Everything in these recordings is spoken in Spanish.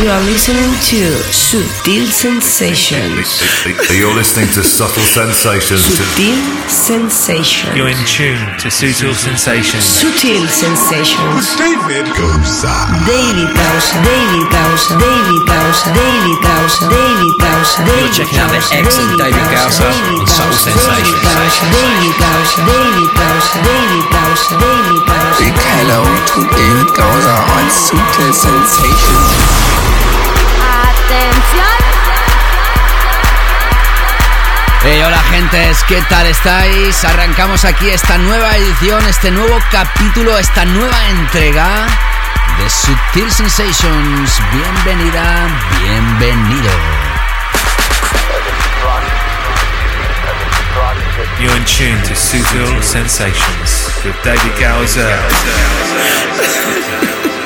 you are listening to Sutil Sensations. You're listening to Subtle Sensations. Sutil Sensations. You're in tune to Sutil Sensations. Sutil Sensations. David Goza. David Gausa, David Gausa, David Gausa, David Gausa, David Gausa, David checking out the excellent David Gausa on Subtle Sensations. David Gausa, David Gausa, David Gausa, David Gausa. Big hello to David Gausa on Sutil Sensations. Atención. Hey, hola gentes, ¿qué tal estáis? Arrancamos aquí esta nueva edición, este nuevo capítulo, esta nueva entrega de Sutil Sensations. Bienvenida, bienvenido. You're in tune to Sutil Sensations with David Gowser.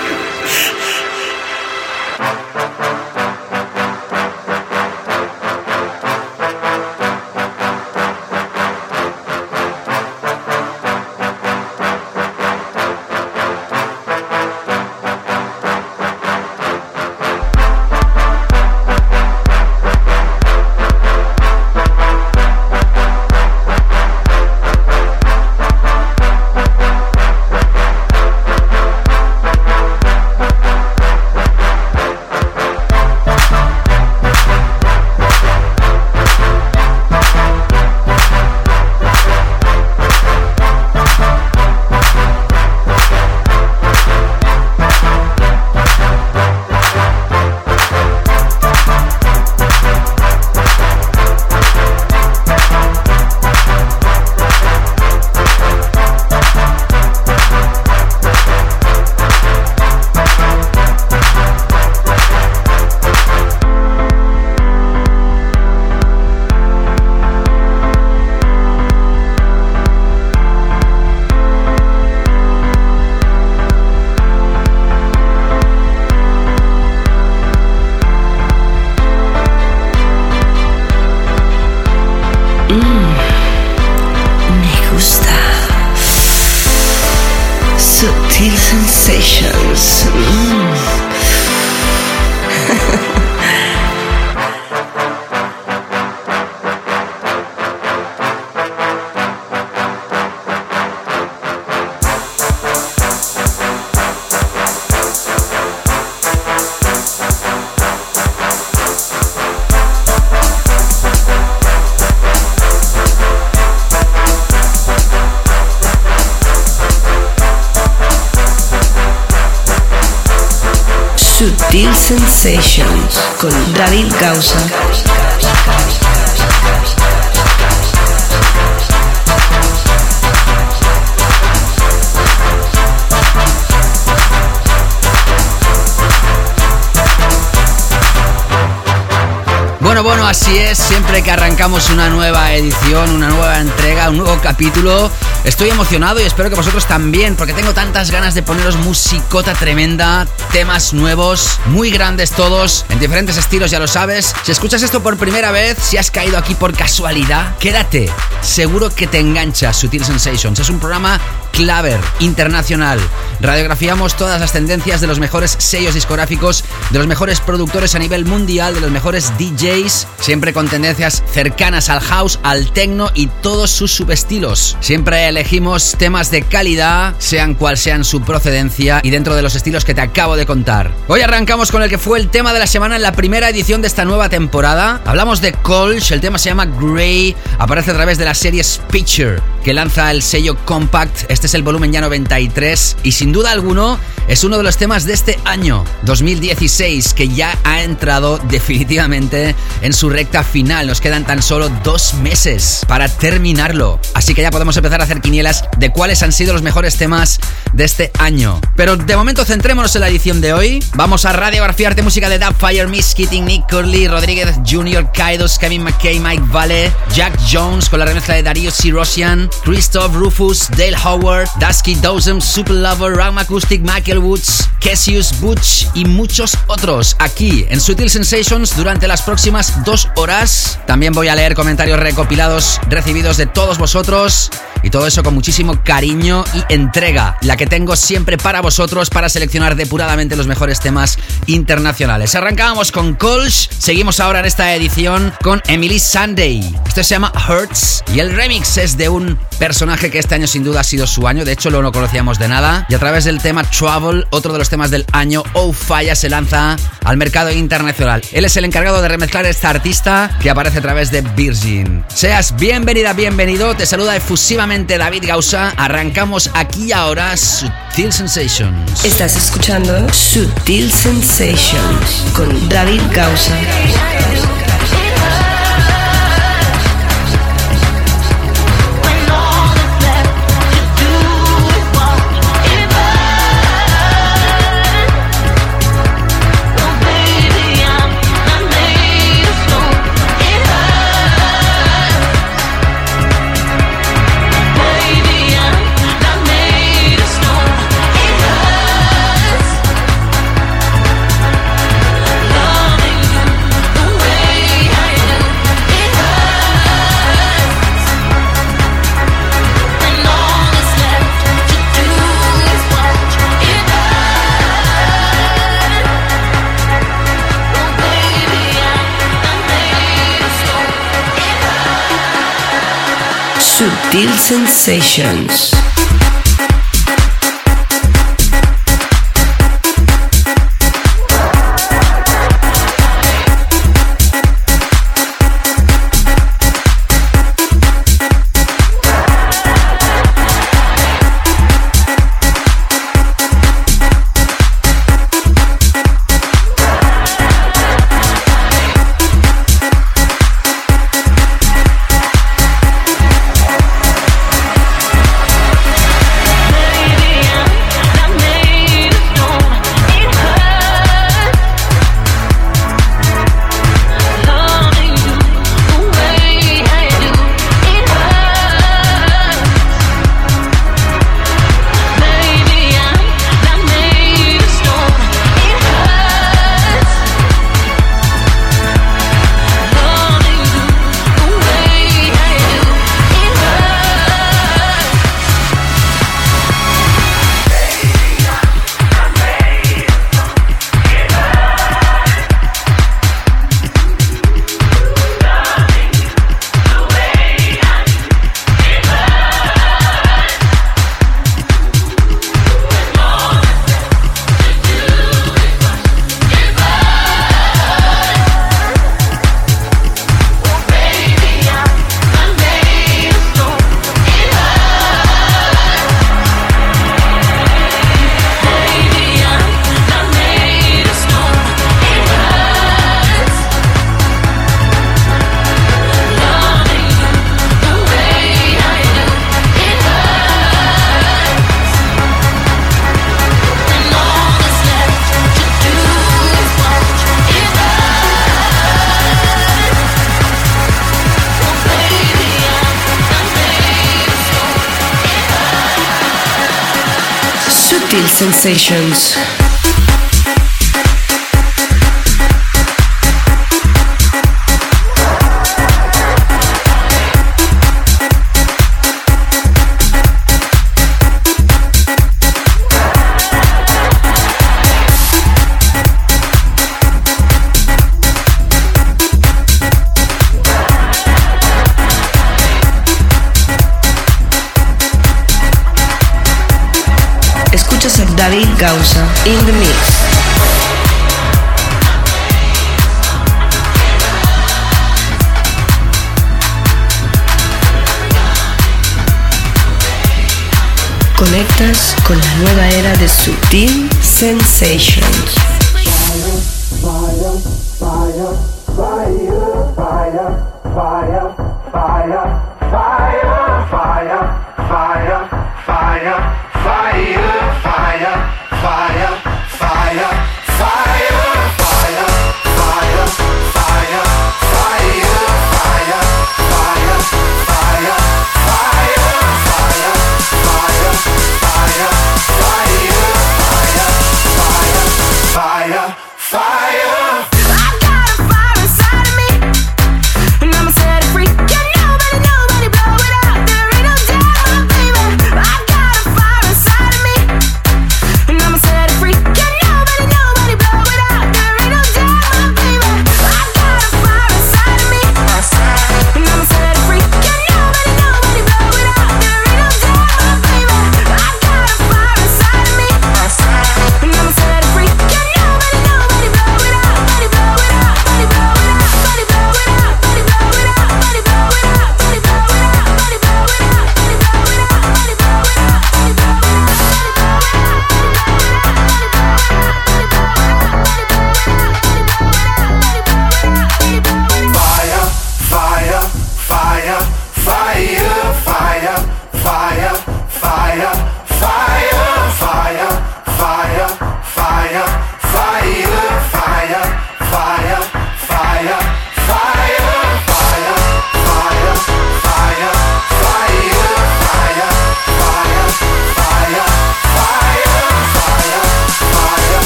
David Gausa. Bueno, bueno, así es, siempre que arrancamos una nueva edición, una nueva entrega, un nuevo capítulo, estoy emocionado y espero que vosotros también, porque tengo tantas ganas de poneros musicota tremenda, temas nuevos, muy grandes todos, en diferentes estilos, ya lo sabes. Si escuchas esto por primera vez, si has caído aquí por casualidad, quédate, seguro que te engancha Sutil Sensations. Es un programa Claver, internacional. Radiografiamos todas las tendencias de los mejores sellos discográficos, de los mejores productores a nivel mundial, de los mejores DJs, siempre con tendencias cercanas al house, al techno y todos sus subestilos. Siempre elegimos temas de calidad, sean cual sean su procedencia y dentro de los estilos que te acabo de contar. Hoy arrancamos con el que fue el tema de la semana en la primera edición de esta nueva temporada. Hablamos de Colch, el tema se llama Grey, aparece a través de la serie Speecher, que lanza el sello Compact. Este es el volumen ya 93 y sin duda alguno es uno de los temas de este año 2016 que ya ha entrado definitivamente en su recta final. Nos quedan tan solo dos meses para terminarlo. Así que ya podemos empezar a hacer quinielas de cuáles han sido los mejores temas de este año. Pero de momento centrémonos en la edición de hoy. Vamos a radiografiarte música de Dubfire, Miss Keating, Nick Curley, Rodríguez Jr., Kaidos, Kevin McKay, Mike Vale, Jack Jones con la remezcla de Darío Sirosian, Christoph Rufus, Dale Howard, Dusky Dozem, Super Lover, Ram Acoustic, Michael Woods, Cassius Butch y muchos otros aquí en Sutil Sensations durante las próximas dos horas. También voy a leer comentarios recopilados recibidos de todos vosotros Y todo eso con muchísimo cariño y entrega, la que tengo siempre para vosotros para seleccionar depuradamente los mejores temas internacionales. Arrancábamos con Colch, seguimos ahora en esta edición con Emily Sunday. Esto se llama Hurts y el remix es de un personaje que este año sin duda ha sido su año, de hecho lo no conocíamos de nada. Y a través del tema Travel, otro de los temas del año, Oh Falla, se lanza al mercado internacional. Él es el encargado de remezclar esta artista que aparece a través de Virgin. Seas bienvenida, bienvenido, te saluda efusivamente David Gausa. Arrancamos aquí ahora Sutil Sensations. Estás escuchando Sutil Sensations con David Gausa. Sutil Sensations. Sensations.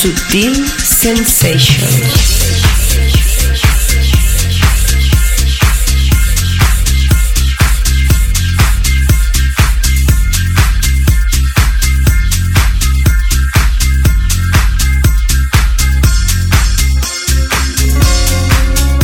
Sutil Sensations.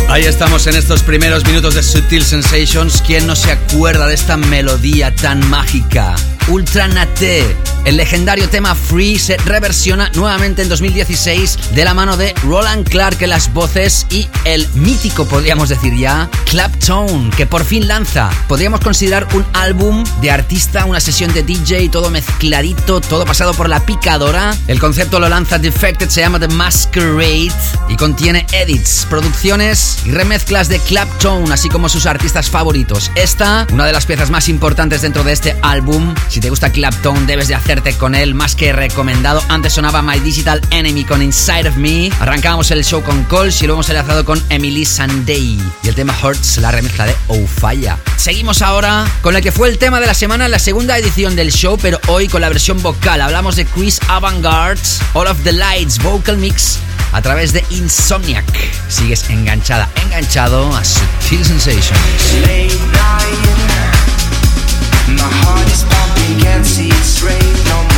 Ahí estamos en estos primeros minutos de Sutil Sensations. ¿Quién no se acuerda de esta melodía tan mágica? Ultra Nate. El legendario tema Free se reversiona nuevamente en 2016 de la mano de Roland Clark en las voces y el mítico, podríamos decir ya, Claptone, que por fin lanza. Podríamos considerar un álbum de artista, una sesión de DJ, todo mezcladito, todo pasado por la picadora. El concepto lo lanza Defected, se llama The Masquerade y contiene edits, producciones y remezclas de Claptone, así como sus artistas favoritos. Esta, una de las piezas más importantes dentro de este álbum. Si te gusta Claptone, debes de con él más que recomendado. Antes sonaba My Digital Enemy con Inside of Me. Arrancábamos el show con Coles y lo hemos enlazado con Emily Sunday. Y el tema Hurts, la remezcla de Ofaya. Seguimos ahora con el que fue el tema de la semana en la segunda edición del show, pero hoy con la versión vocal. Hablamos de Chris Avantgarde, All of the Lights, Vocal Mix a través de Insomniac. Sigues enganchada, enganchado a Sutil Sensations. My heart is pumping, can't see it straight no more.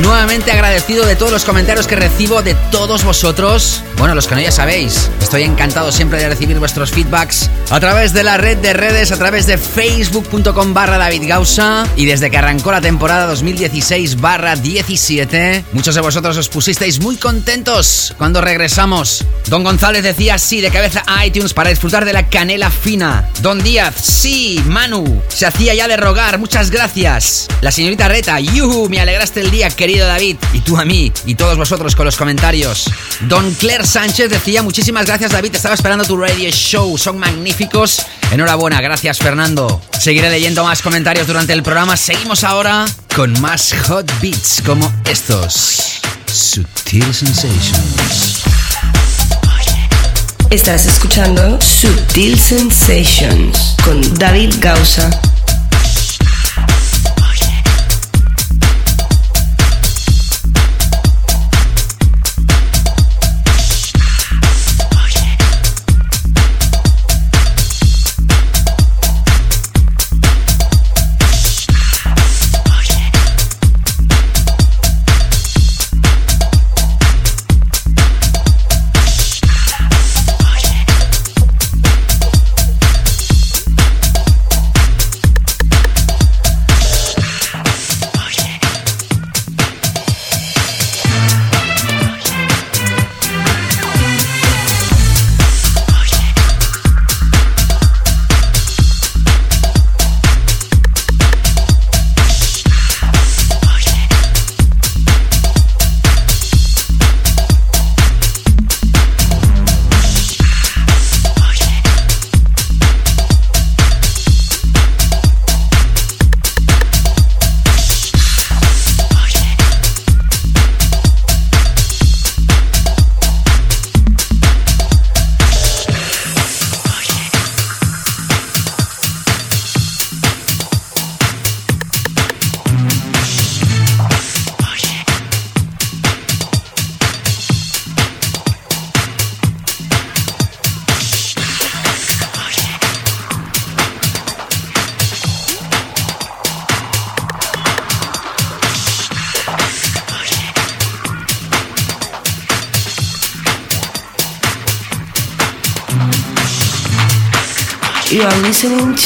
Nuevamente agradecido de todos los comentarios que recibo de todos vosotros. Bueno, los que no ya sabéis, estoy encantado siempre de recibir vuestros feedbacks a través de la red de redes, a través de facebook.com barra David Gausa y desde que arrancó la temporada 2016 barra 17, muchos de vosotros os pusisteis muy contentos cuando regresamos. Don González decía sí de cabeza a iTunes para disfrutar de la canela fina. Don Díaz, sí, Manu, se hacía ya de rogar, muchas gracias. La señorita Reta, yuhu, me alegraste el día, querido David, y tú a mí, y todos vosotros con los comentarios. Don Claire Sánchez decía muchísimas gracias David, estaba esperando tu radio show, son magníficos. Enhorabuena, gracias Fernando. Seguiré leyendo más comentarios durante el programa. Seguimos ahora con más hot beats como estos. Sutil Sensations. Estás escuchando Sutil Sensations con David Gausa.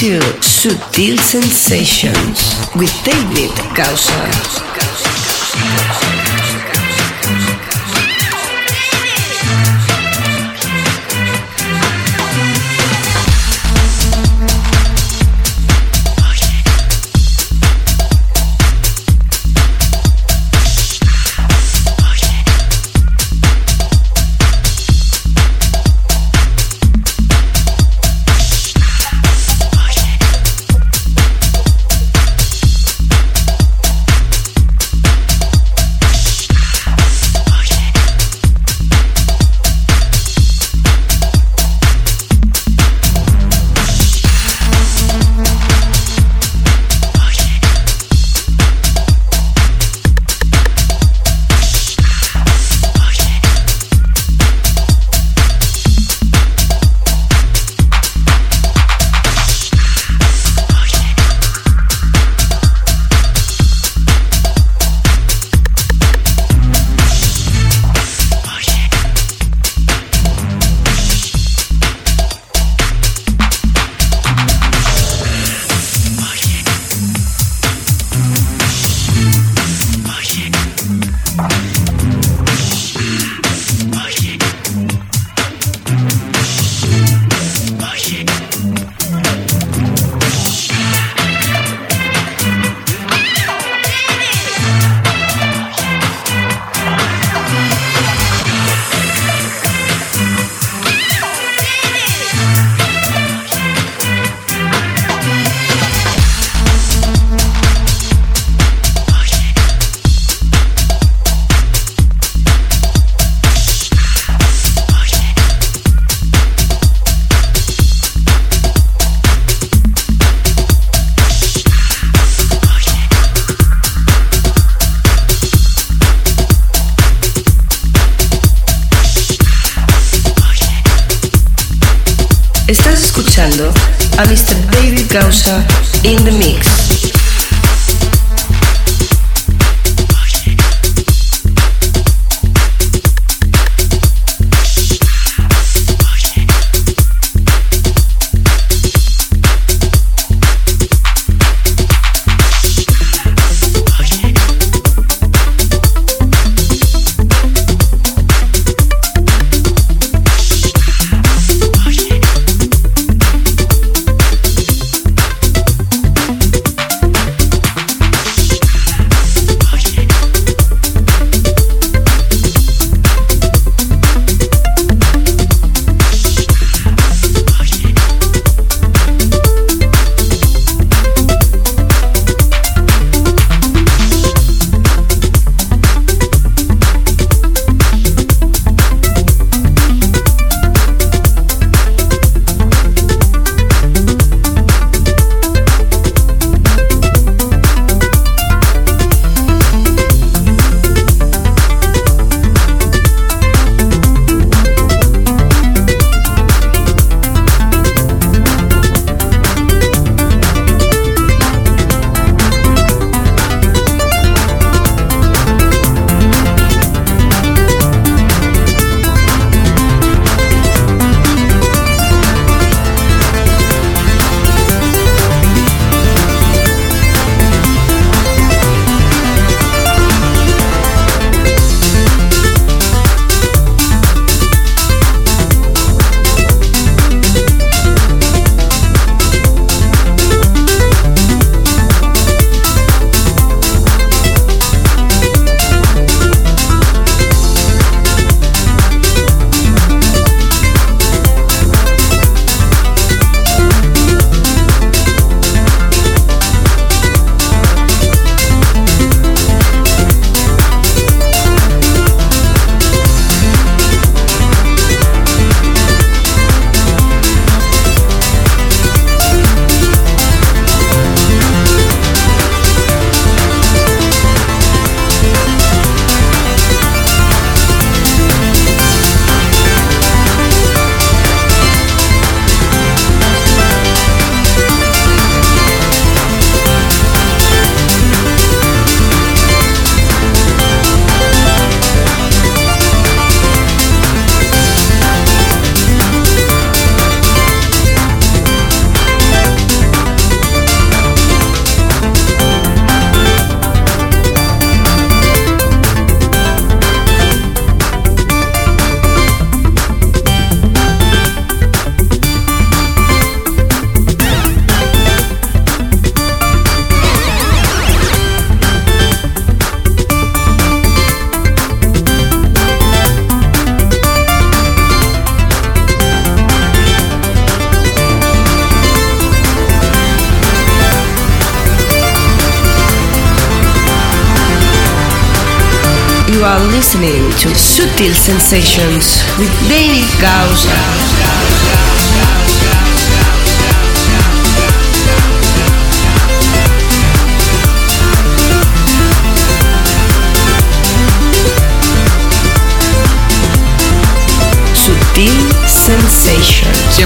To Sutil Sensations with David Causa.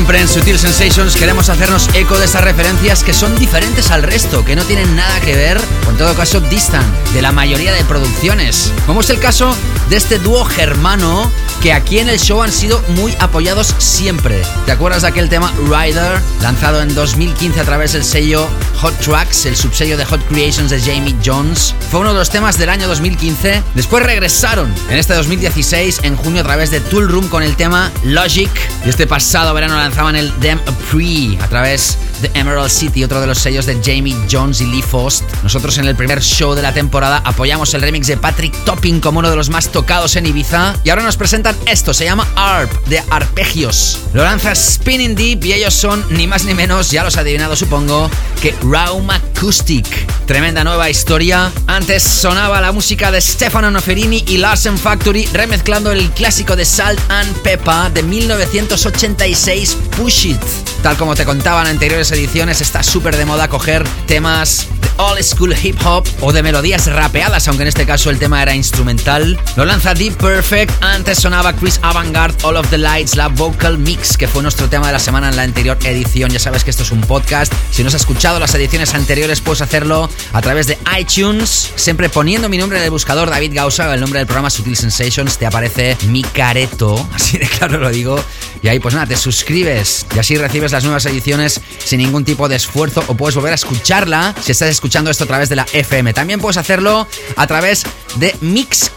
Siempre en Sutil Sensations queremos hacernos eco de esas referencias que son diferentes al resto, que no tienen nada que ver, o en todo caso distan de la mayoría de producciones. Como es el caso de este dúo germano que aquí en el show han sido muy apoyados siempre. ¿Te acuerdas de aquel tema Rider, lanzado en 2015 a través del sello Hot Tracks, el subsello de Hot Creations de Jamie Jones? Fue uno de los temas del año 2015. Después regresaron en este 2016, en junio, a través de Tool Room con el tema Logic. Este pasado verano lanzaban el a Pre a través de Emerald City, otro de los sellos de Jamie Jones y Lee Faust. Nosotros en el primer show de la temporada apoyamos el remix de Patrick Topping como uno de los más tocados en Ibiza. Y ahora nos presentan esto, se llama ARP, de Arpegios. Lo lanza Spinning Deep y ellos son ni más ni menos, ya los adivinado supongo, que Raum Acoustic. Tremenda nueva historia. Antes sonaba la música de Stefano Noferini y Larsen Factory remezclando el clásico de Salt and Pepper de 1986 Push It. Tal como te contaba en anteriores ediciones, está súper de moda coger temas old school hip hop o de melodías rapeadas, aunque en este caso el tema era instrumental. Lo lanza Deep Perfect, antes sonaba Chris Avantgarde, All of the Lights, la Vocal Mix, que fue nuestro tema de la semana en la anterior edición. Ya sabes que esto es un podcast. Si no has escuchado las ediciones anteriores, puedes hacerlo a través de iTunes, siempre poniendo mi nombre en el buscador, David Gausa, el nombre del programa Sutil Sensations, te aparece mi careto, así de claro lo digo. Y ahí pues nada, te suscribes y así recibes las nuevas ediciones sin ningún tipo de esfuerzo o puedes volver a escucharla si estás escuchando esto a través de la FM. También puedes hacerlo a través de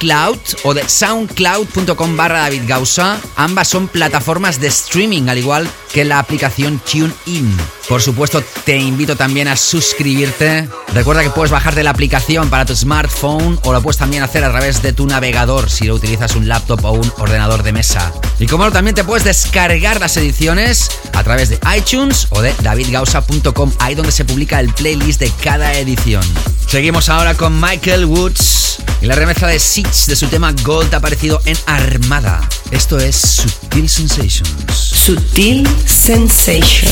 Mixcloud o de soundcloud.com barra David Gausa. Ambas son plataformas de streaming, al igual que la aplicación TuneIn. Por supuesto, te invito también a suscribirte. Recuerda que puedes bajarte la aplicación para tu smartphone o lo puedes también hacer a través de tu navegador si lo utilizas un laptop o un ordenador de mesa. Y como no, también te puedes descargar las ediciones a través de iTunes o de davidgausa.com, ahí donde se publica el playlist de cada edición. Seguimos ahora con Michael Woods y la remezcla de De su tema Gold aparecido en Armada. Esto es Sutil Sensations. Sutil Sensations.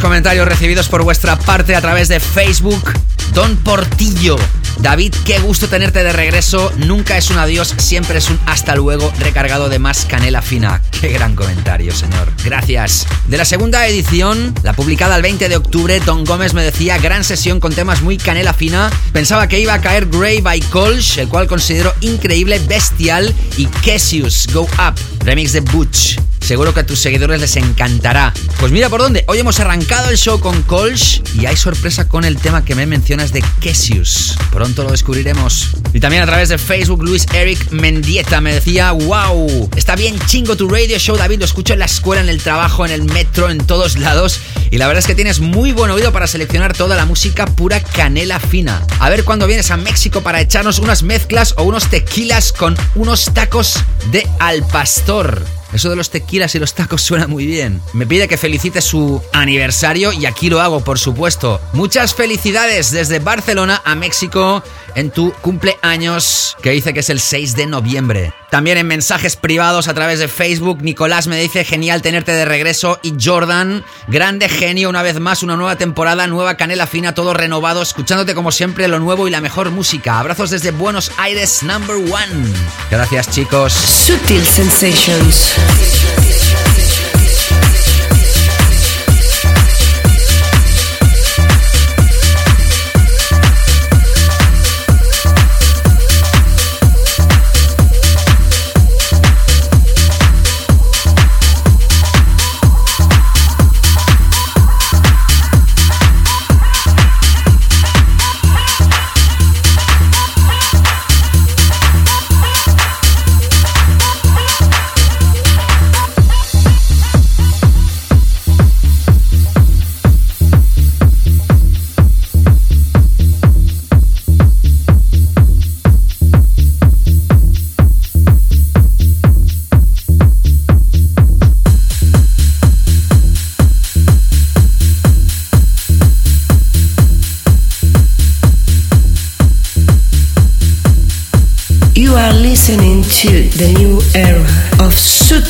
Comentarios recibidos por vuestra parte a través de Facebook. Don Portillo. David, qué gusto tenerte de regreso. Nunca es un adiós, siempre es un hasta luego recargado de más canela fina. Qué gran comentario, señor. Gracias. De la segunda edición, la publicada el 20 de octubre, Don Gómez me decía gran sesión con temas muy canela fina. Pensaba que iba a caer Grey by Colch, el cual considero increíble, bestial, y Cassius Go Up, remix de Butch. Seguro que a tus seguidores les encantará. Pues mira por dónde. Hoy hemos arrancado el show con Colch y hay sorpresa con el tema que me mencionas de Cassius. Pronto lo descubriremos. Y también a través de Facebook, Luis Eric Mendieta me decía, wow, está bien chingo tu radio show, David. Lo escucho en la escuela, en el trabajo, en el metro, en todos lados. Y la verdad es que tienes muy buen oído para seleccionar toda la música pura canela fina. A ver cuándo vienes a México para echarnos unas mezclas o unos tequilas con unos tacos de al pastor. Eso de los tequilas y los tacos suena muy bien. Me pide que felicite su aniversario y aquí lo hago, por supuesto. Muchas felicidades desde Barcelona a México en tu cumpleaños, que dice que es el 6 de noviembre. También en mensajes privados a través de Facebook, Nicolás me dice genial tenerte de regreso y Jordan, grande genio una vez más, una nueva temporada, nueva canela fina, todo renovado, escuchándote como siempre lo nuevo y la mejor música. Abrazos desde Buenos Aires, number one. Gracias chicos. Sutil Sensations. Position.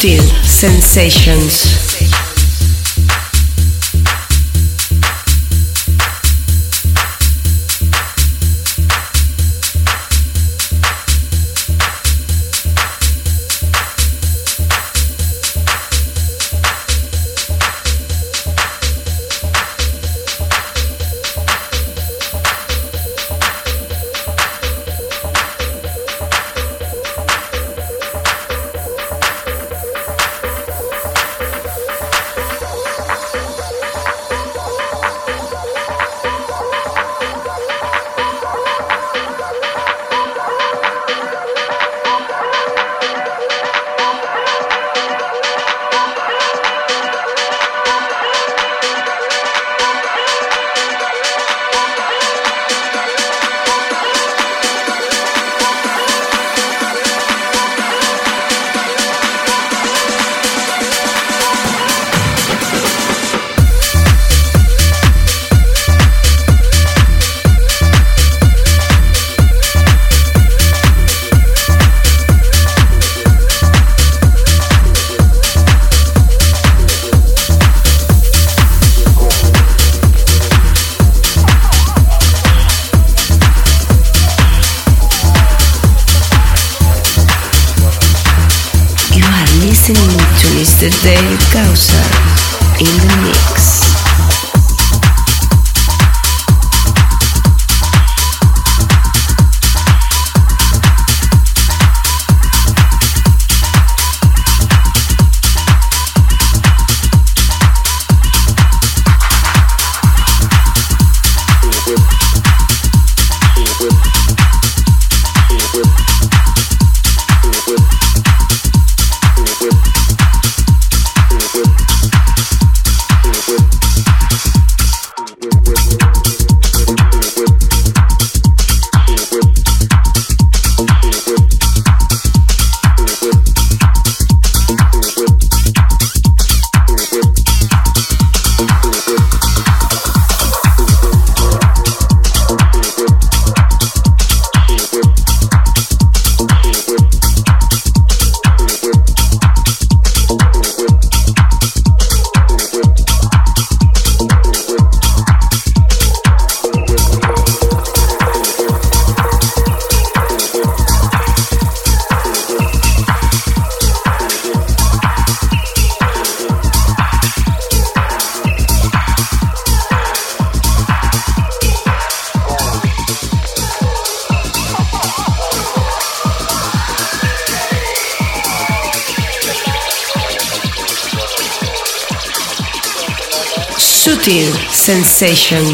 Sutil sensations. Sensations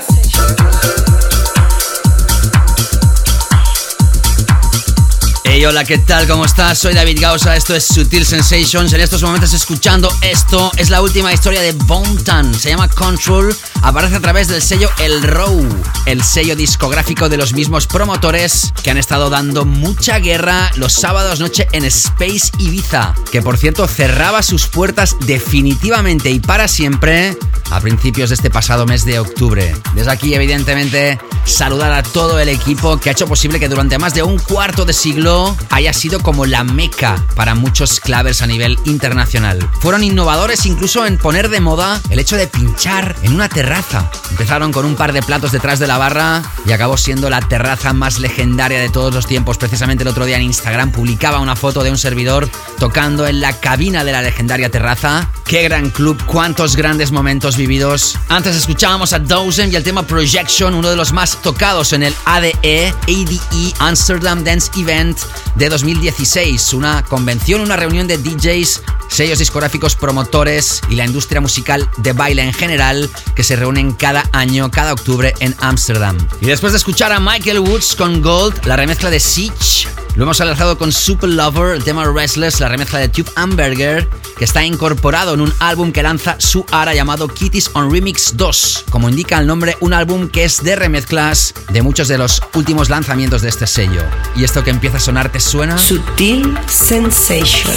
Hey, hola, ¿qué tal? ¿Cómo estás? Soy David Gausa, esto es Sutil Sensations. En estos momentos escuchando esto, es la última historia de Bontan. Se llama Control, aparece a través del sello El Row, el sello discográfico de los mismos promotores que han estado dando mucha guerra los sábados noche en Space Ibiza, que por cierto cerraba sus puertas definitivamente y para siempre a principios de este pasado mes de octubre. Desde aquí, evidentemente, saludar a todo el equipo que ha hecho posible que durante más de un cuarto de siglo haya sido como la meca para muchos clavers a nivel internacional. Fueron innovadores incluso en poner de moda el hecho de pinchar en una terraza. Empezaron con un par de platos detrás de la barra y acabó siendo la terraza más legendaria de todos los tiempos. Precisamente el otro día en Instagram publicaba una foto de un servidor tocando en la cabina de la legendaria terraza. Qué gran club, cuántos grandes momentos vividos. Antes escuchábamos a Dozen y el tema Projection, uno de los más tocados en el ADE, ADE Amsterdam Dance Event de 2016, una convención, una reunión de DJs, sellos discográficos, promotores y la industria musical de baile en general que se reúnen cada año, cada octubre en Ámsterdam. Y después de escuchar a Michael Woods con Gold, la remezcla de Siege, lo hemos alzado con Super Lover, el tema Restless, la remezcla de Tube Hamburger, que está incorporado en un álbum que lanza su ara llamado Kitties on Remix 2. Como indica el nombre, un álbum que es de remezclas de muchos de los últimos lanzamientos de este sello. Y esto que empieza a sonar te suena. Sutil Sensations.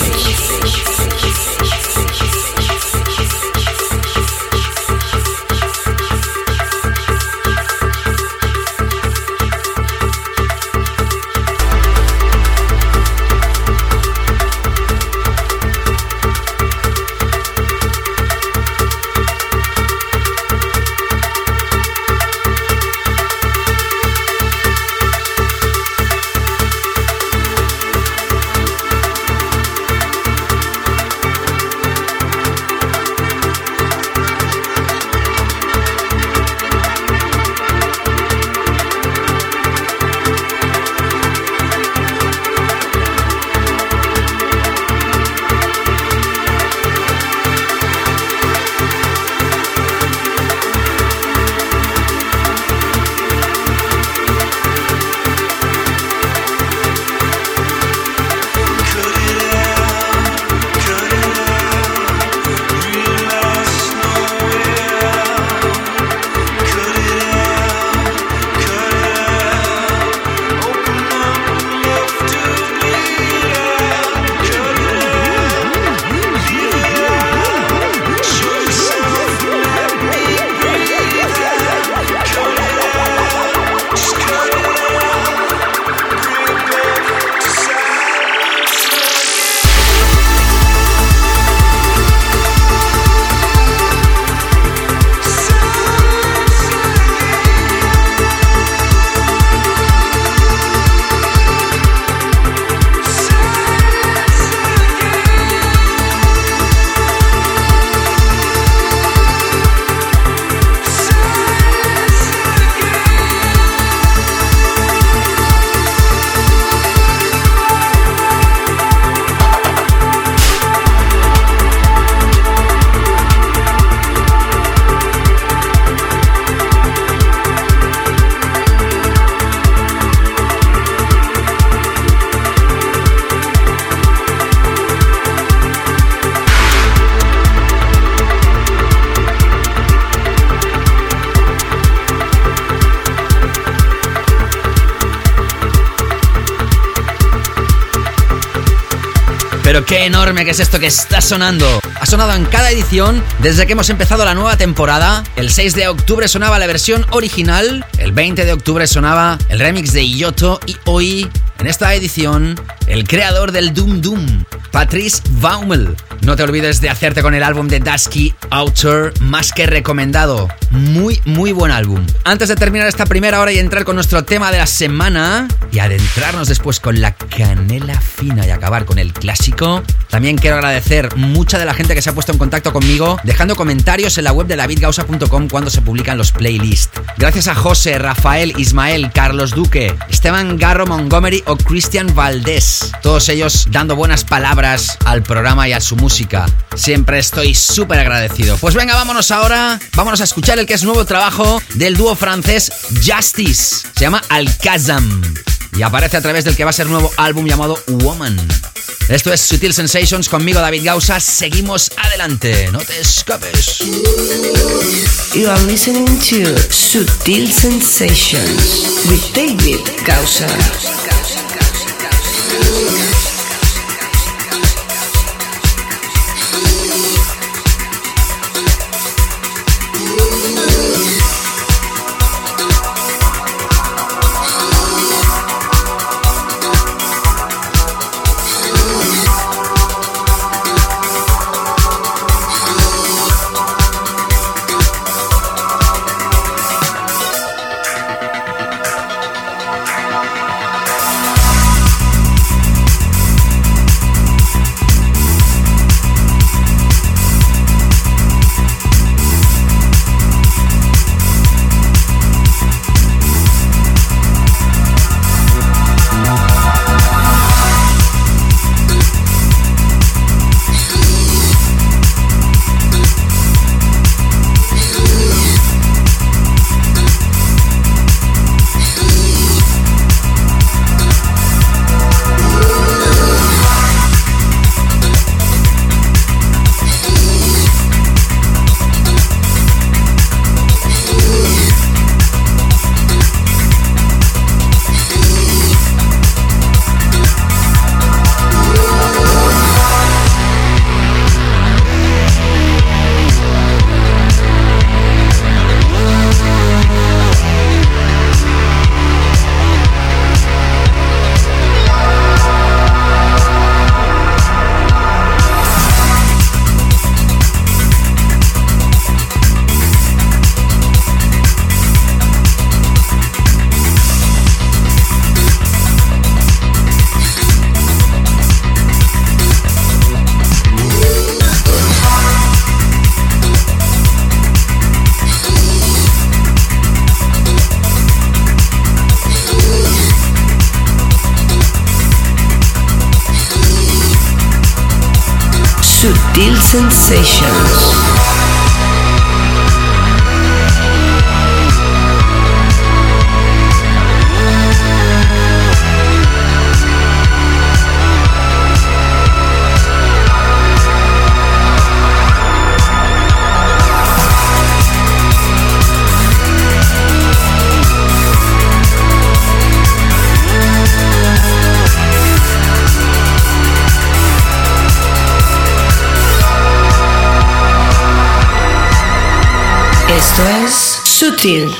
Qué es esto que está sonando. Ha sonado en cada edición desde que hemos empezado la nueva temporada. El 6 de octubre sonaba la versión original, el 20 de octubre sonaba el remix de Yoto y hoy, en esta edición, el creador del Doom Doom, Patrice Baumel. No te olvides de hacerte con el álbum de Dusky Outer, más que recomendado. Muy, muy buen álbum. Antes de terminar esta primera hora y entrar con nuestro tema de la semana y adentrarnos después con la canela fina y acabar con el clásico, También quiero agradecer mucha de la gente que se ha puesto en contacto conmigo, dejando comentarios en la web de davidgausa.com cuando se publican los playlists. Gracias a José, Rafael, Ismael, Carlos Duque, Esteban Garro Montgomery o Cristian Valdés. Todos ellos dando buenas palabras al programa y a su música. Siempre estoy súper agradecido. Pues venga, vámonos ahora. Vámonos a escuchar el que es nuevo trabajo del dúo francés Justice. Se llama Alcazam. Y aparece a través del que va a ser nuevo álbum llamado Woman. Esto es Sutil Sensations conmigo David Gausa. Seguimos adelante. No te escapes. You are listening to Sutil Sensations with David Gausa. Sutil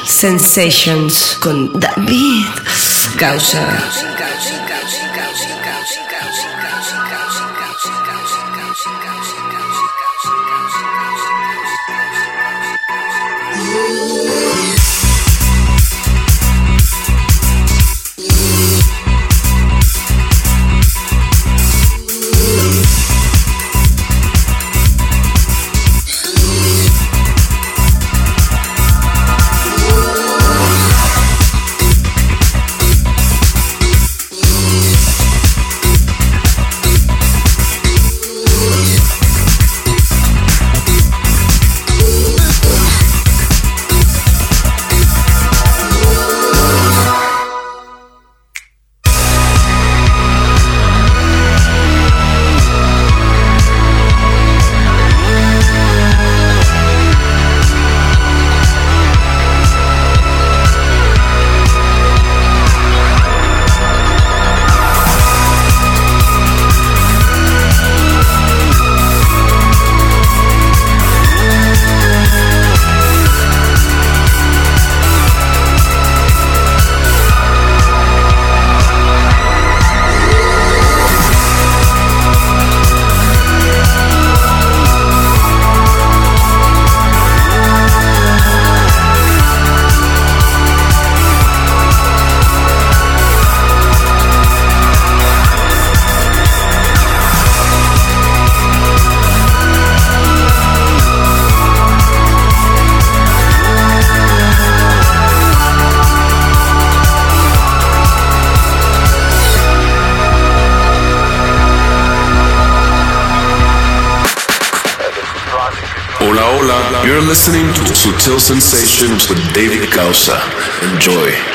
Sensations con David Causa. Hola, hola. You're listening to Sutil Sensations with David Gausa. Enjoy.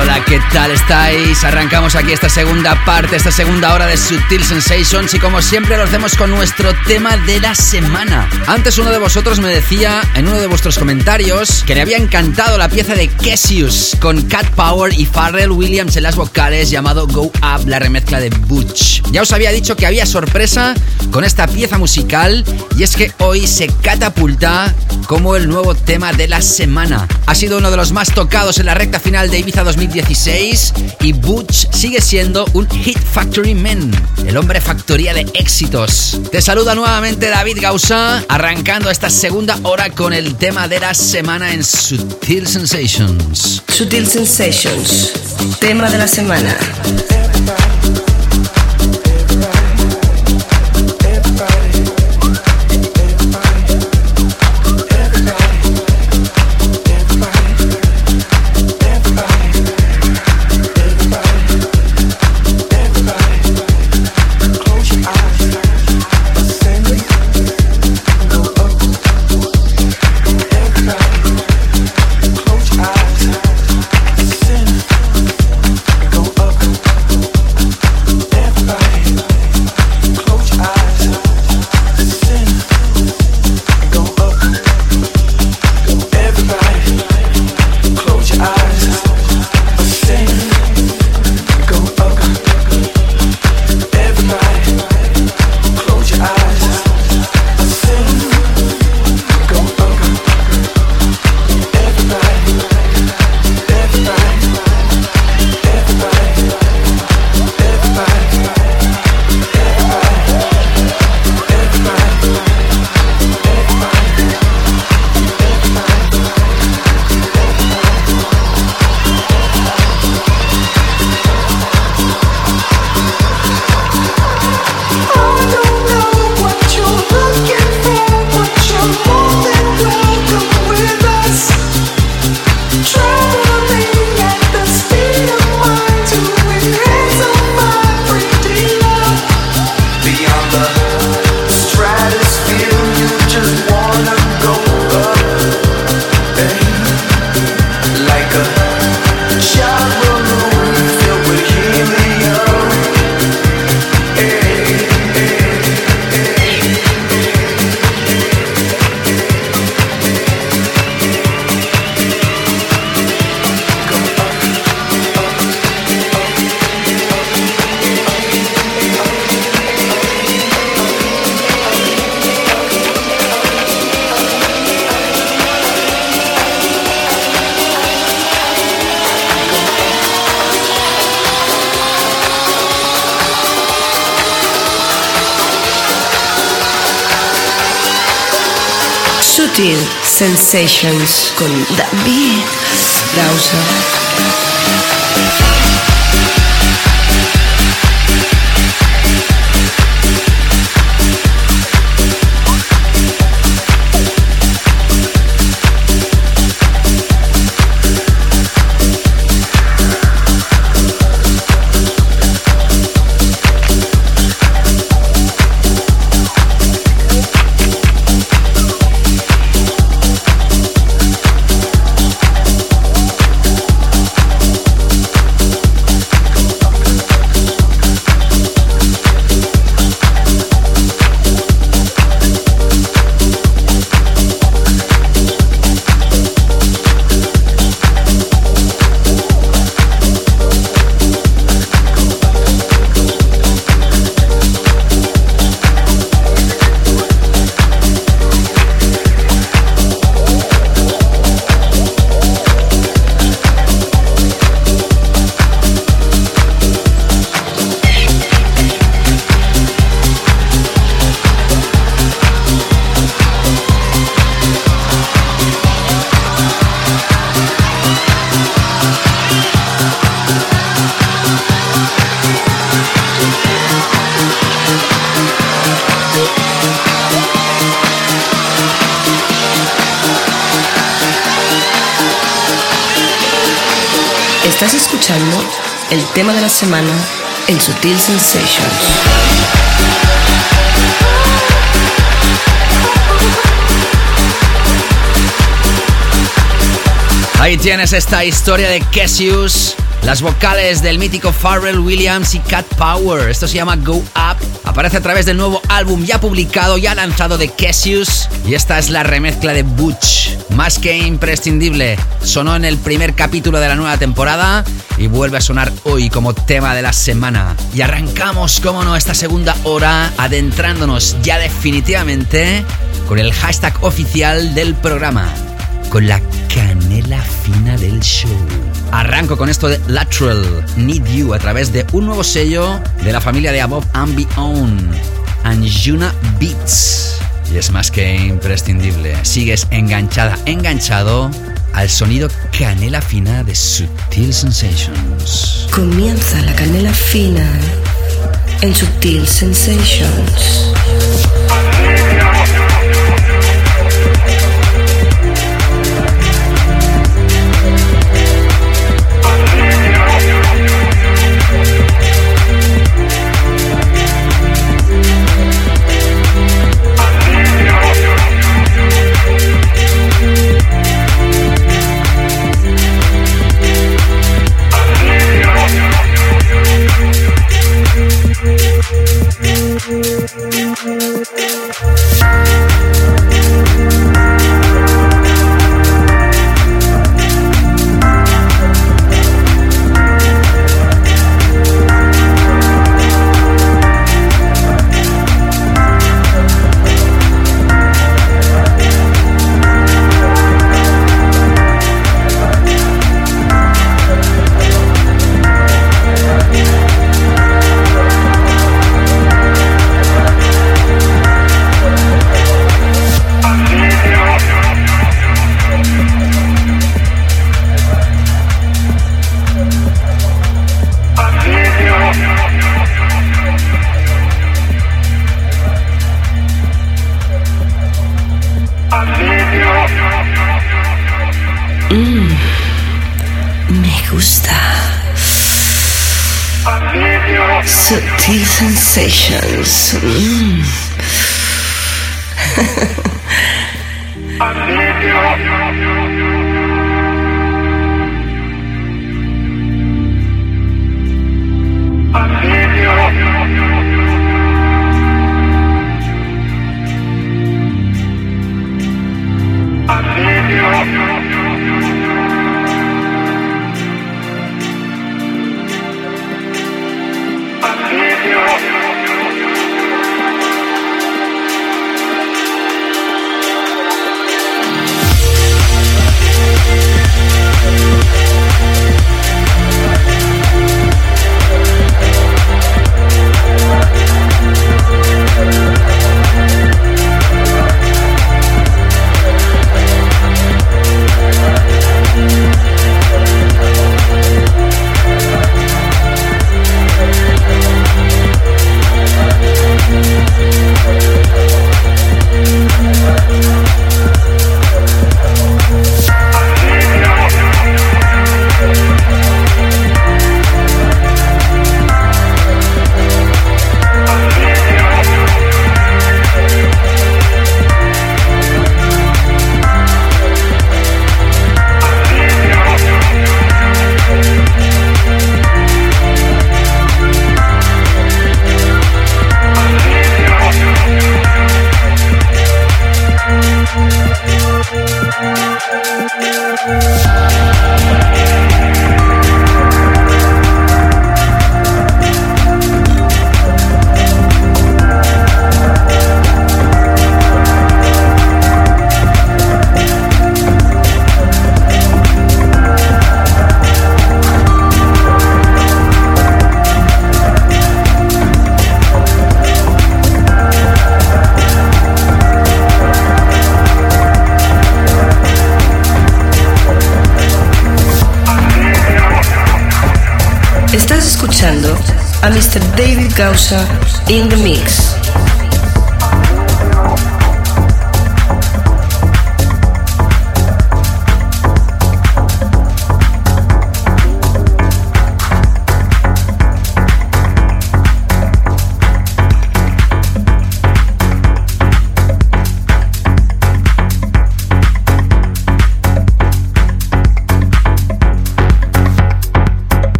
Hola, ¿qué tal estáis? Arrancamos aquí esta segunda parte, esta segunda hora de Sutil Sensations y como siempre lo hacemos con nuestro tema de la semana. Antes uno de vosotros me decía en uno de vuestros comentarios que le había encantado la pieza de Cassius con Cat Power y Pharrell Williams en las vocales llamado Go Up, la remezcla de Butch. Ya os había dicho que había sorpresa con esta pieza musical y es que hoy se catapulta como el nuevo tema de la semana. Ha sido uno de los más tocados en la recta final de Ibiza 2016 y Butch sigue siendo un Hit Factory Man, el hombre factoría de éxitos. Te saluda nuevamente David Gausa, arrancando esta segunda hora con el tema de la semana en Sutil Sensations. Sutil Sensations, tema de la semana. Sensations con David Gausa. Sutil Sensations. Ahí tienes esta historia de Cassius, las vocales del mítico Pharrell Williams y Cat Power. Esto se llama Go Up. Aparece a través del nuevo álbum ya publicado, ya lanzado de Cassius. Y esta es la remezcla de Butch. Más que imprescindible. Sonó en el primer capítulo de la nueva temporada y vuelve a sonar hoy como tema de la semana. Y arrancamos, como no, esta segunda hora adentrándonos ya definitivamente con el hashtag oficial del programa con la canela fina del show. Arranco con esto de Lateral Need You a través de un nuevo sello de la familia de Above and Beyond, Anjuna Beats. Y es más que imprescindible. Sigues enganchada, enganchado al sonido canela fina de Sutil Sensations. Comienza la canela fina en Sutil Sensations.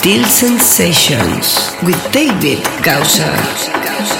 Sutil Sensations with David Gausser.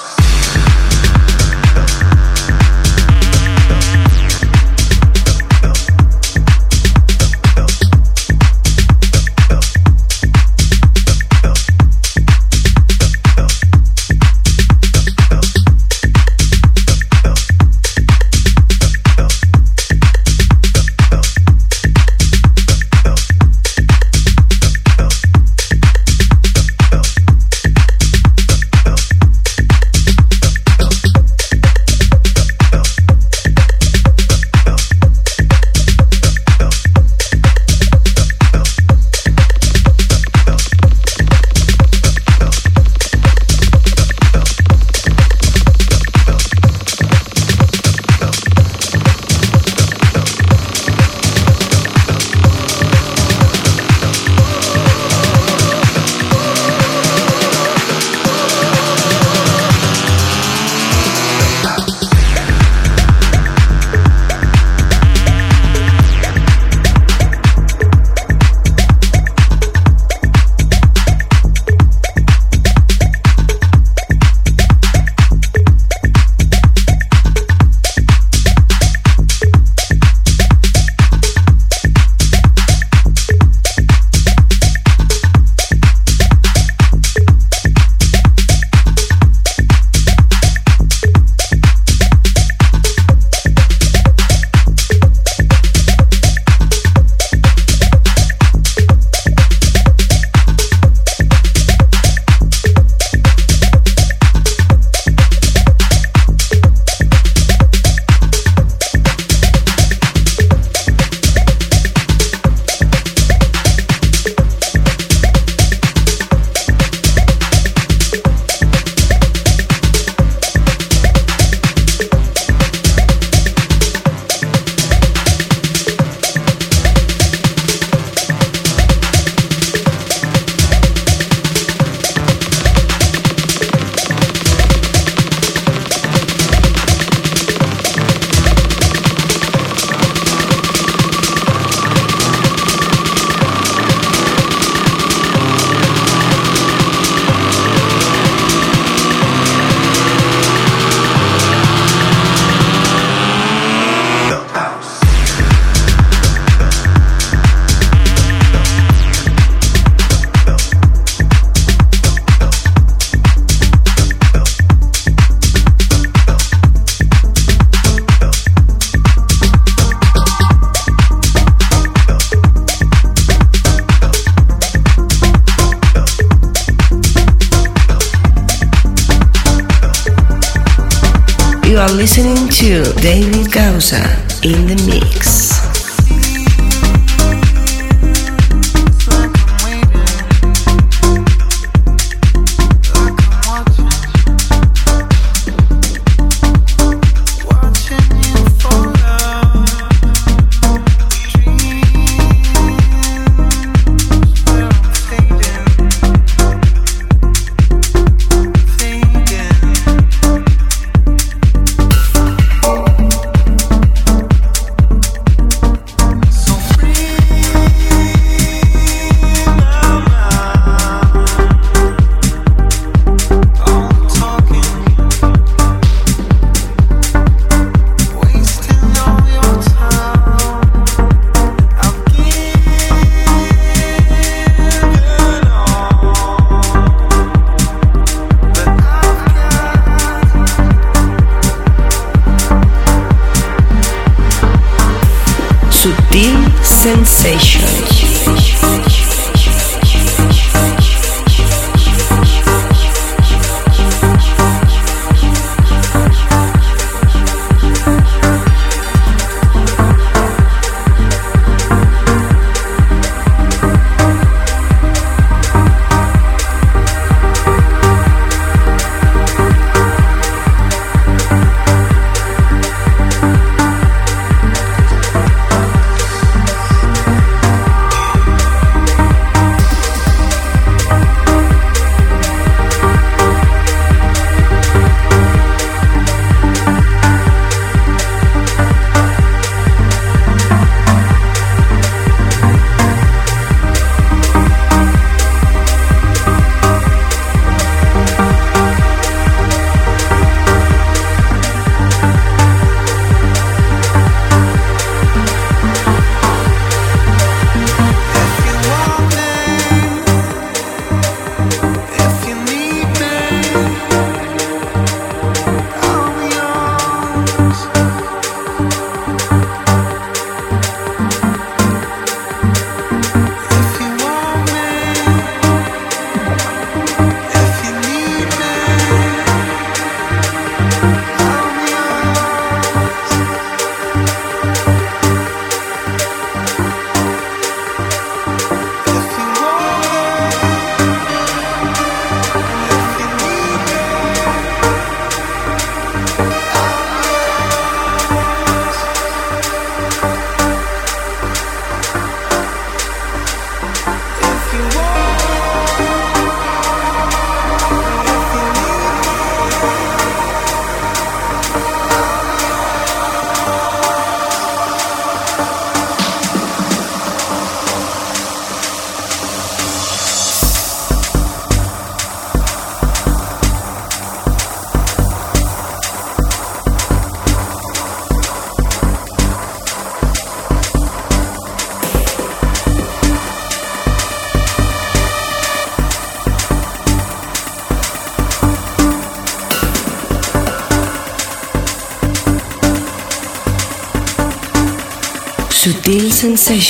David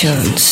Sensations.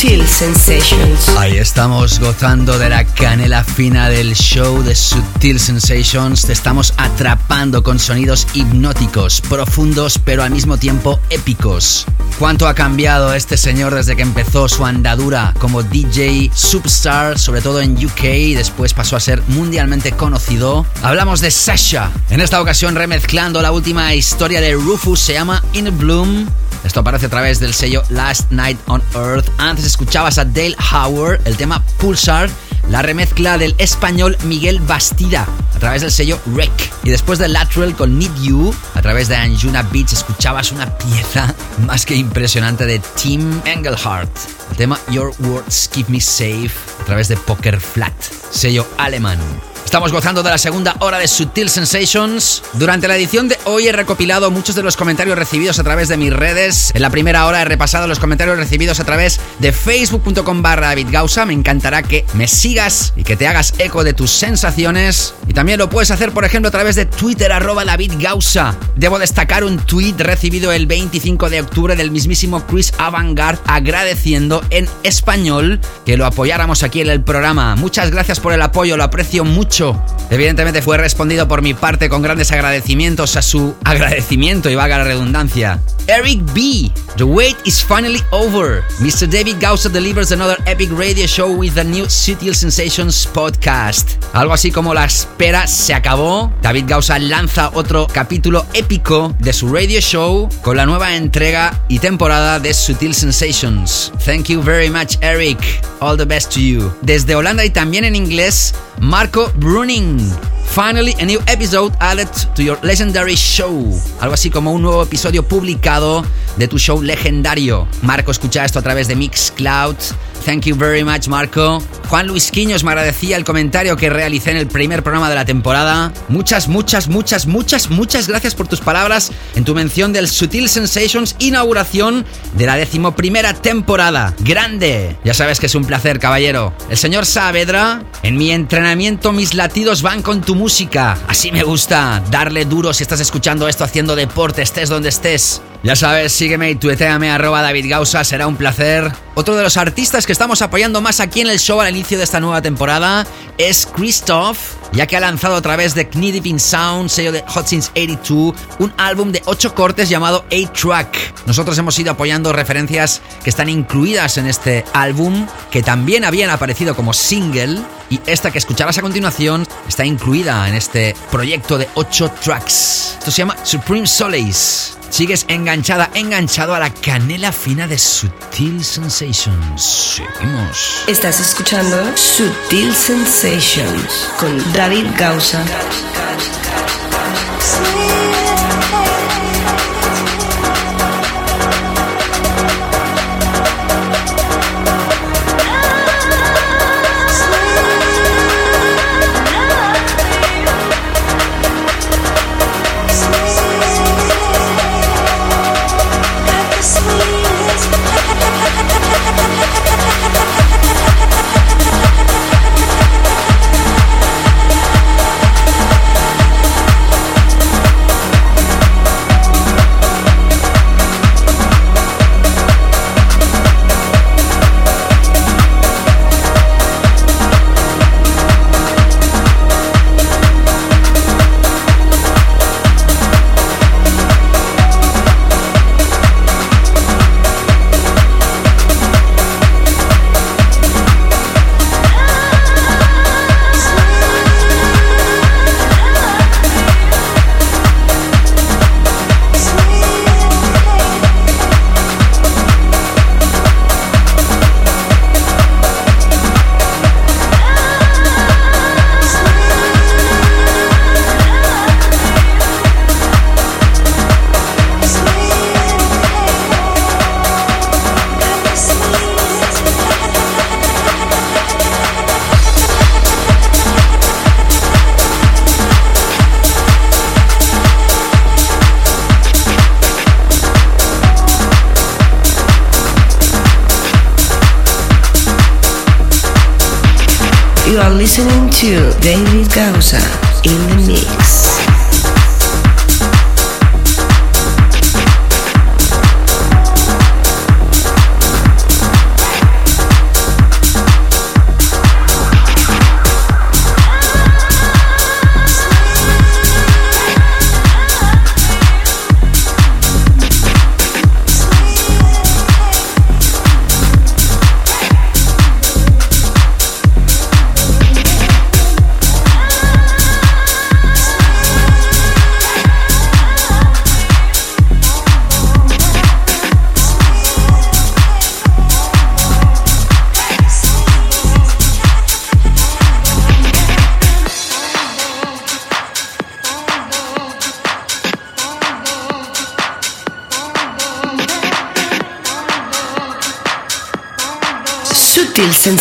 Sutil Sensations. Ahí estamos gozando de la canela fina del show de Sutil Sensations. Te estamos atrapando con sonidos hipnóticos, profundos, pero al mismo tiempo épicos. ¿Cuánto ha cambiado este señor desde que empezó su andadura como DJ Superstar, sobre todo en UK, y después pasó a ser mundialmente conocido? Hablamos de Sasha. En esta ocasión remezclando la última historia de Rufus, se llama In Bloom. Esto aparece a través del sello Last Night on Earth. Antes escuchabas a Dale Howard, el tema Pulsar, la remezcla del español Miguel Bastida a través del sello Rec. Y después de Lateral con Need You, a través de Anjuna Beats, escuchabas una pieza más que impresionante de Tim Engelhardt. El tema Your Words Keep Me Safe a través de Poker Flat, sello alemán. Estamos gozando de la segunda hora de Sutil Sensations. Durante la edición de hoy he recopilado muchos de los comentarios recibidos a través de mis redes. En la primera hora he repasado los comentarios recibidos a través de facebook.com barra David. Me encantará que me sigas y que te hagas eco de tus sensaciones. Y también lo puedes hacer, por ejemplo, a través de Twitter arroba David Gausa. Debo destacar un tweet recibido el 25 de octubre del mismísimo Chris Avantgarde agradeciendo en español que lo apoyáramos aquí en el programa. Muchas gracias por el apoyo, lo aprecio mucho Evidentemente fue respondido por mi parte con grandes agradecimientos a su agradecimiento y vaga la redundancia. Eric B. The wait is finally over. Mr. David Gausa delivers another epic radio show with the new Sutil Sensations podcast. Algo así como la espera se acabó. David Gausa lanza otro capítulo épico de su radio show con la nueva entrega y temporada de Sutil Sensations. Thank you very much, Eric. All the best to you. Desde Holanda y también en inglés, Marco Bruning. Finally, a new episode added to your legendary show. Algo así como un nuevo episodio publicado de tu show legendario. Marco escucha esto a través de Mixcloud. Thank you very much, Marco. Juan Luis Quiños me agradecía el comentario que realicé en el primer programa de la temporada. Muchas, muchas, muchas, muchas, muchas gracias por tus palabras en tu mención del Sutil Sensations inauguración de la decimoprimera temporada. ¡Grande! Ya sabes que es un placer, caballero. El señor Saavedra, en mi entrenamiento mis latidos van con tu música. Así me gusta. Darle duro si estás escuchando esto haciendo deporte, estés donde estés. Ya sabes, sígueme y tueteame arroba David Gausa, será un placer. Otro de los artistas que estamos apoyando más aquí en el show al inicio de esta nueva temporada es Christoph, ya que ha lanzado a través de Knee in Sound, sello de Hot Since 82, un álbum de 8 cortes llamado 8-Track. Nosotros hemos ido apoyando referencias que están incluidas en este álbum, que también habían aparecido como single, y esta que escucharás a continuación está incluida en este proyecto de 8 tracks. Esto se llama Supreme Solace. Sigues enganchada, enganchado a la canela fina de Sutil Sensations. Seguimos. Estás escuchando Sutil Sensations con David Gausa.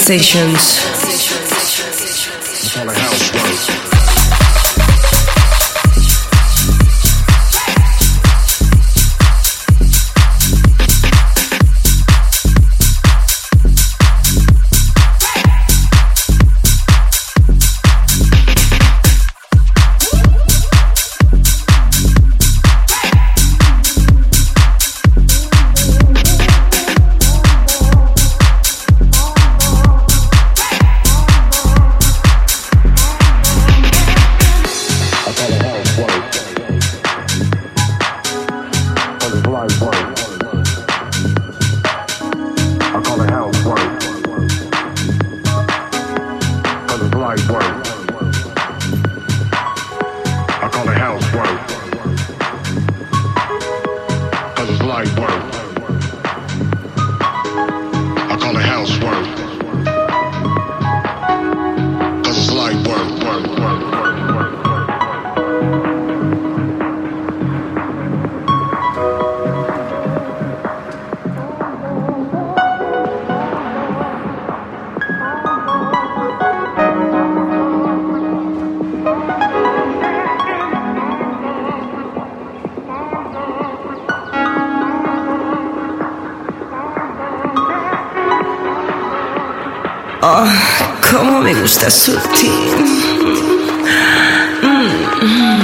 Sensations. Gusta sutil. Hey, ¿qué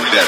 back then.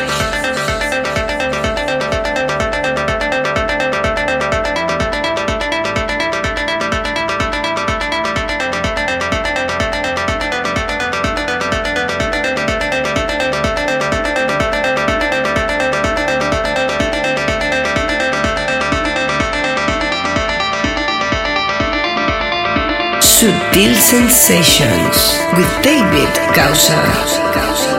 Subtle Sensations with David Gausser.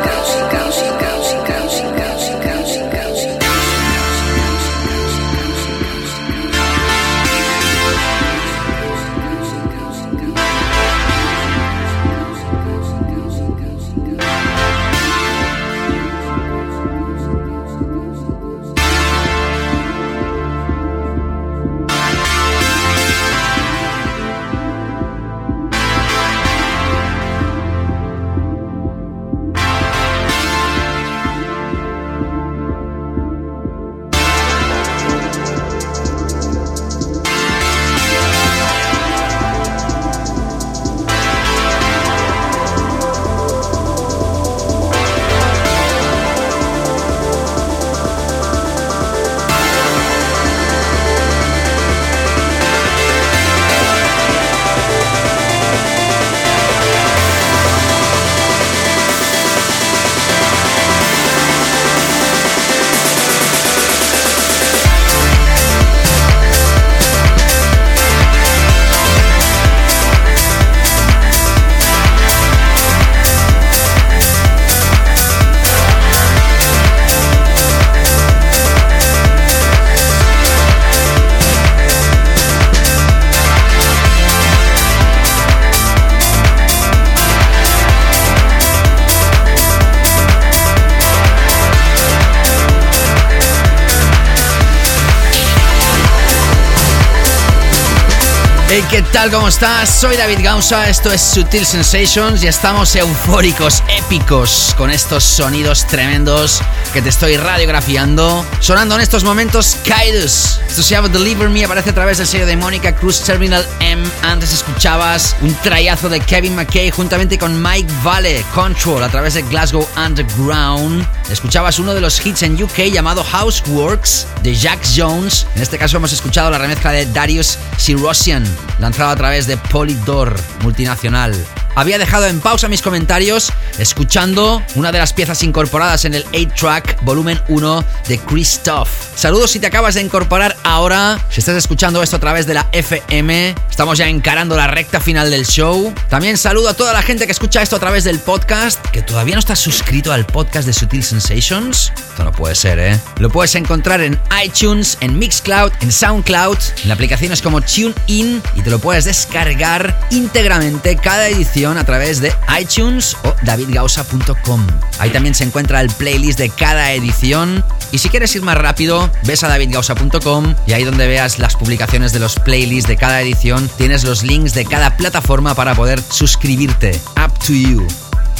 Tal? ¿Cómo estás? Soy David Gausa, esto es Sutil Sensations y estamos eufóricos, épicos, con estos sonidos tremendos que te estoy radiografiando. Sonando en estos momentos, Kaidus. Esto se llama Deliver Me, aparece a través del sello de Mónica Cruz Terminal M. Antes escuchabas un trayazo de Kevin McKay juntamente con Mike Vale, Control, a través de Glasgow Underground. Escuchabas uno de los hits en UK llamado Houseworks de Jack Jones. En este caso hemos escuchado la remezcla de Darius Sirosian lanzado a través de Polydor, multinacional. Había dejado en pausa mis comentarios escuchando una de las piezas incorporadas en el 8-track volumen 1 de Christoph. Saludos si te acabas de incorporar ahora, si estás escuchando esto a través de la FM, estamos ya encarando la recta final del show. También saludo a toda la gente que escucha esto a través del podcast, que todavía no está suscrito al podcast de Sutil Sensations. Esto no puede ser, ¿eh? Lo puedes encontrar en iTunes, en Mixcloud, en Soundcloud, en aplicaciones como TuneIn y te lo puedes descargar íntegramente cada edición a través de iTunes o davidgausa.com. Ahí también se encuentra el playlist de cada edición. Y si quieres ir más rápido, ves a davidgausa.com y ahí donde veas las publicaciones de los playlists de cada edición, tienes los links de cada plataforma para poder suscribirte. Up to you.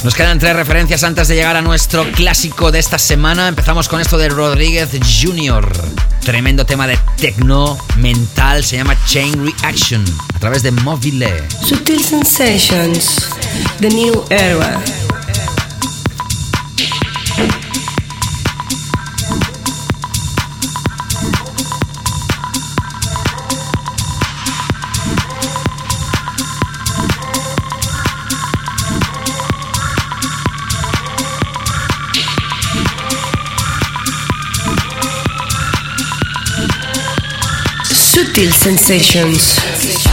Nos quedan tres referencias antes de llegar a nuestro clásico de esta semana. Empezamos con esto de Rodríguez Jr. Tremendo tema de techno mental, se llama Chain Reaction, a través de Mobile. Sutil Sensations, The New Era. Sutil Sensations.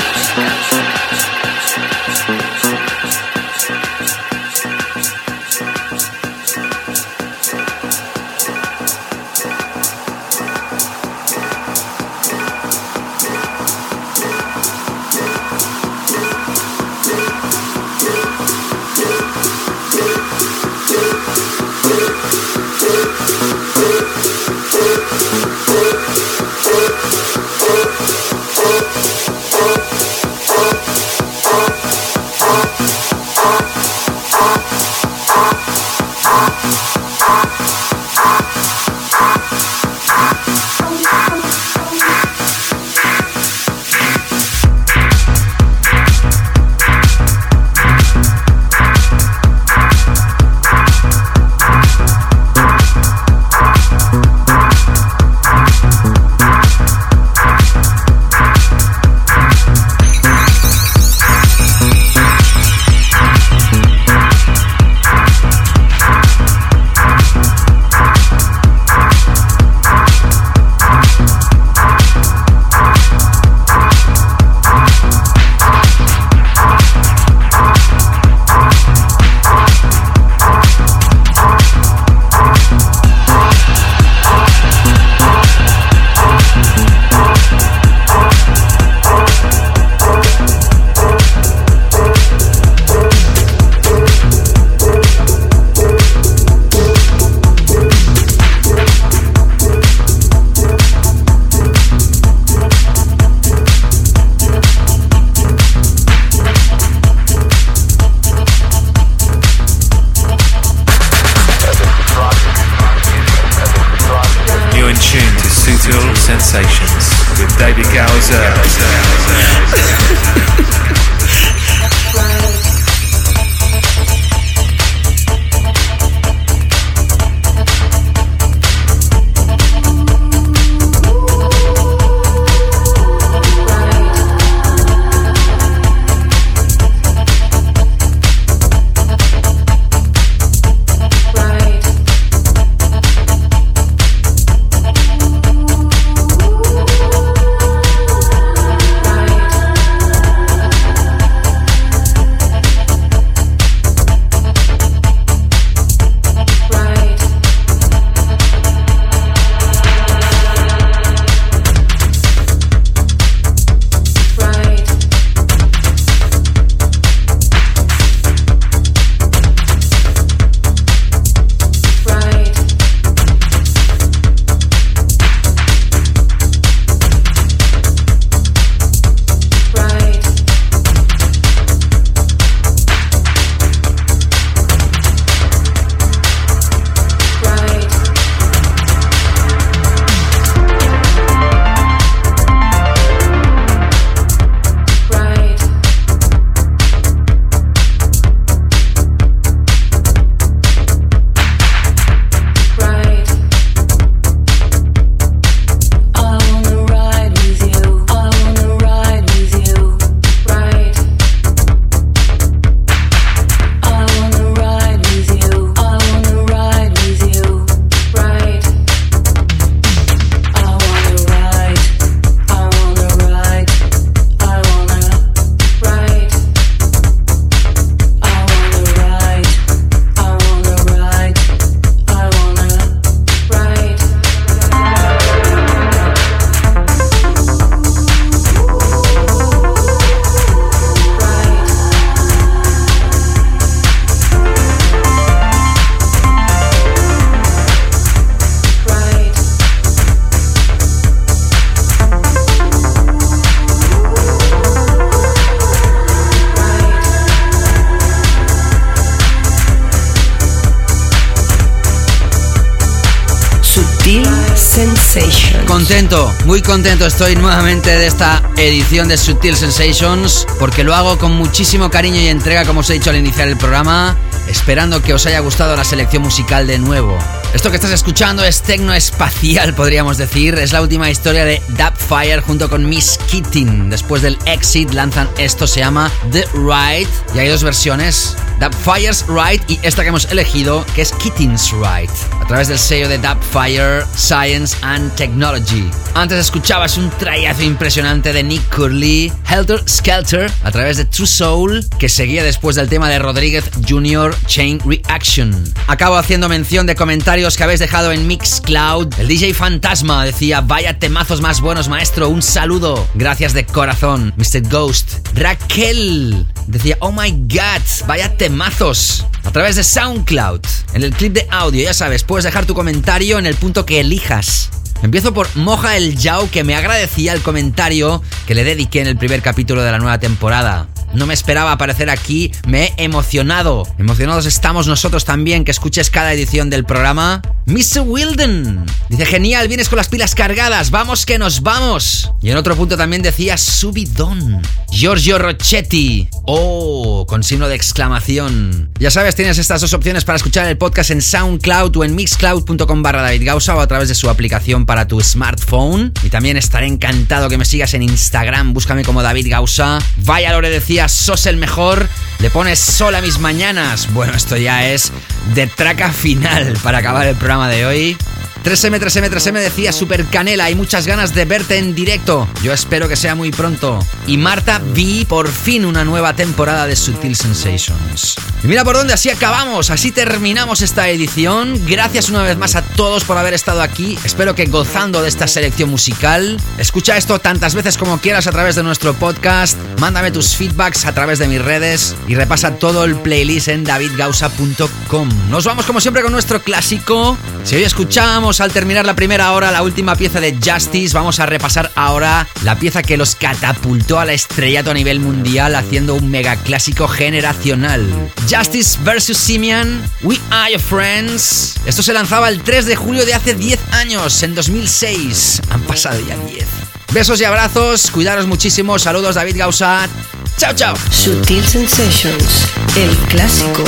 Muy contento estoy nuevamente de esta edición de Sutil Sensations porque lo hago con muchísimo cariño y entrega como os he dicho al iniciar el programa, esperando que os haya gustado la selección musical de nuevo. Esto que estás escuchando es tecno espacial, podríamos decir. Es la última historia de Fire junto con Miss Keating. Después del Exit lanzan esto, se llama The Ride. Y hay dos versiones, Fire's Ride y esta que hemos elegido, que es Keating's Ride. A través del sello de Fire Science and Technology. Antes escuchabas un trayazo impresionante de Nick Curley, Helter Skelter, a través de True Soul, que seguía después del tema de Rodríguez Jr. Chain Reaction. Acabo haciendo mención de comentarios que habéis dejado en Mixcloud. El DJ Fantasma decía, vaya temazos más buenos, maestro. Un saludo. Gracias de corazón, Mr. Ghost. Raquel decía, oh my god, vaya temazos. A través de SoundCloud. En el clip de audio, ya sabes, puedes dejar tu comentario en el punto que elijas. Empiezo por Moja el Yao que me agradecía el comentario que le dediqué en el primer capítulo de la nueva temporada. No me esperaba aparecer aquí, me he emocionado. Emocionados estamos nosotros también que escuches cada edición del programa. Mr. Wilden dice: Genial, vienes con las pilas cargadas, vamos que nos vamos. Y en otro punto también decía: Subidón. Giorgio Rochetti. Oh, con signo de exclamación. Ya sabes, tienes estas dos opciones para escuchar el podcast en SoundCloud o en mixcloud.com barra David Gausa o a través de su aplicación para tu smartphone. Y también estaré encantado que me sigas en Instagram, búscame como David Gausa. Vaya Lore decía sos el mejor, le pones sol a mis mañanas. Bueno, esto ya es de traca final para acabar el programa de hoy. 3M, 3M, 3M decía Super Canela, hay muchas ganas de verte en directo. Yo espero que sea muy pronto. Y Marta vi por fin una nueva temporada de Sutil Sensations. Y mira por dónde así acabamos, así terminamos esta edición. Gracias una vez más a todos por haber estado aquí. Espero que gozando de esta selección musical. Escucha esto tantas veces como quieras a través de nuestro podcast. Mándame tus feedbacks a través de mis redes y repasa todo el playlist en davidgausa.com. Nos vamos como siempre con nuestro clásico. Si hoy escuchamos al terminar la primera hora la última pieza de Justice. Vamos a repasar ahora la pieza que los catapultó al estrellato a nivel mundial haciendo un mega clásico generacional. Justice vs. Simian, We Are Your Friends. Esto se lanzaba el 3 de julio de hace 10 años, en 2006. Han pasado ya 10. Besos y abrazos, cuidaros muchísimo. Saludos David Gausat. Chao, chao. Sutil Sensations, el clásico.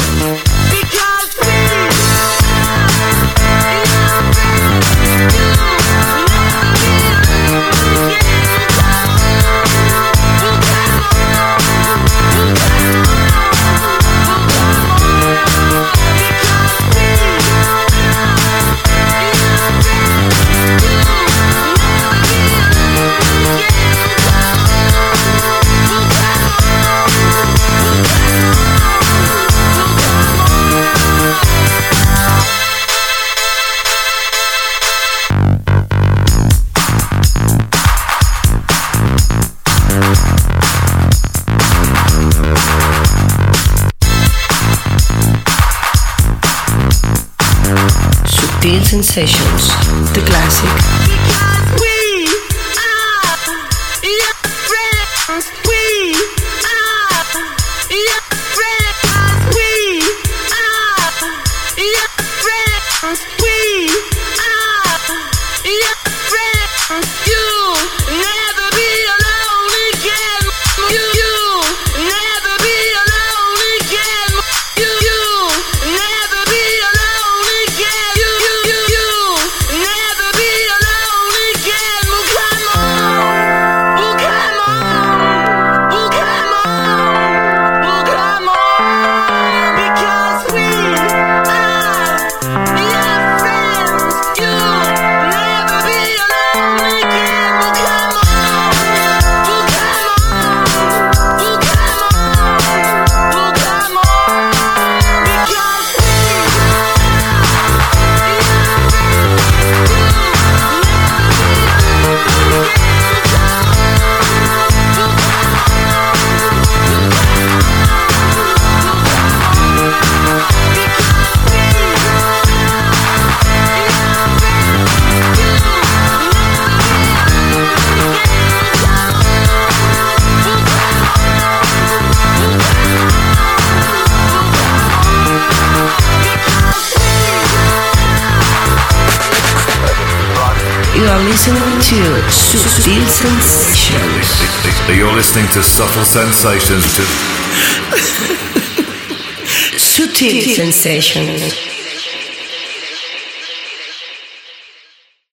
Sensations, the classic. Listening to Subtle Sensations. Subtle Sensations.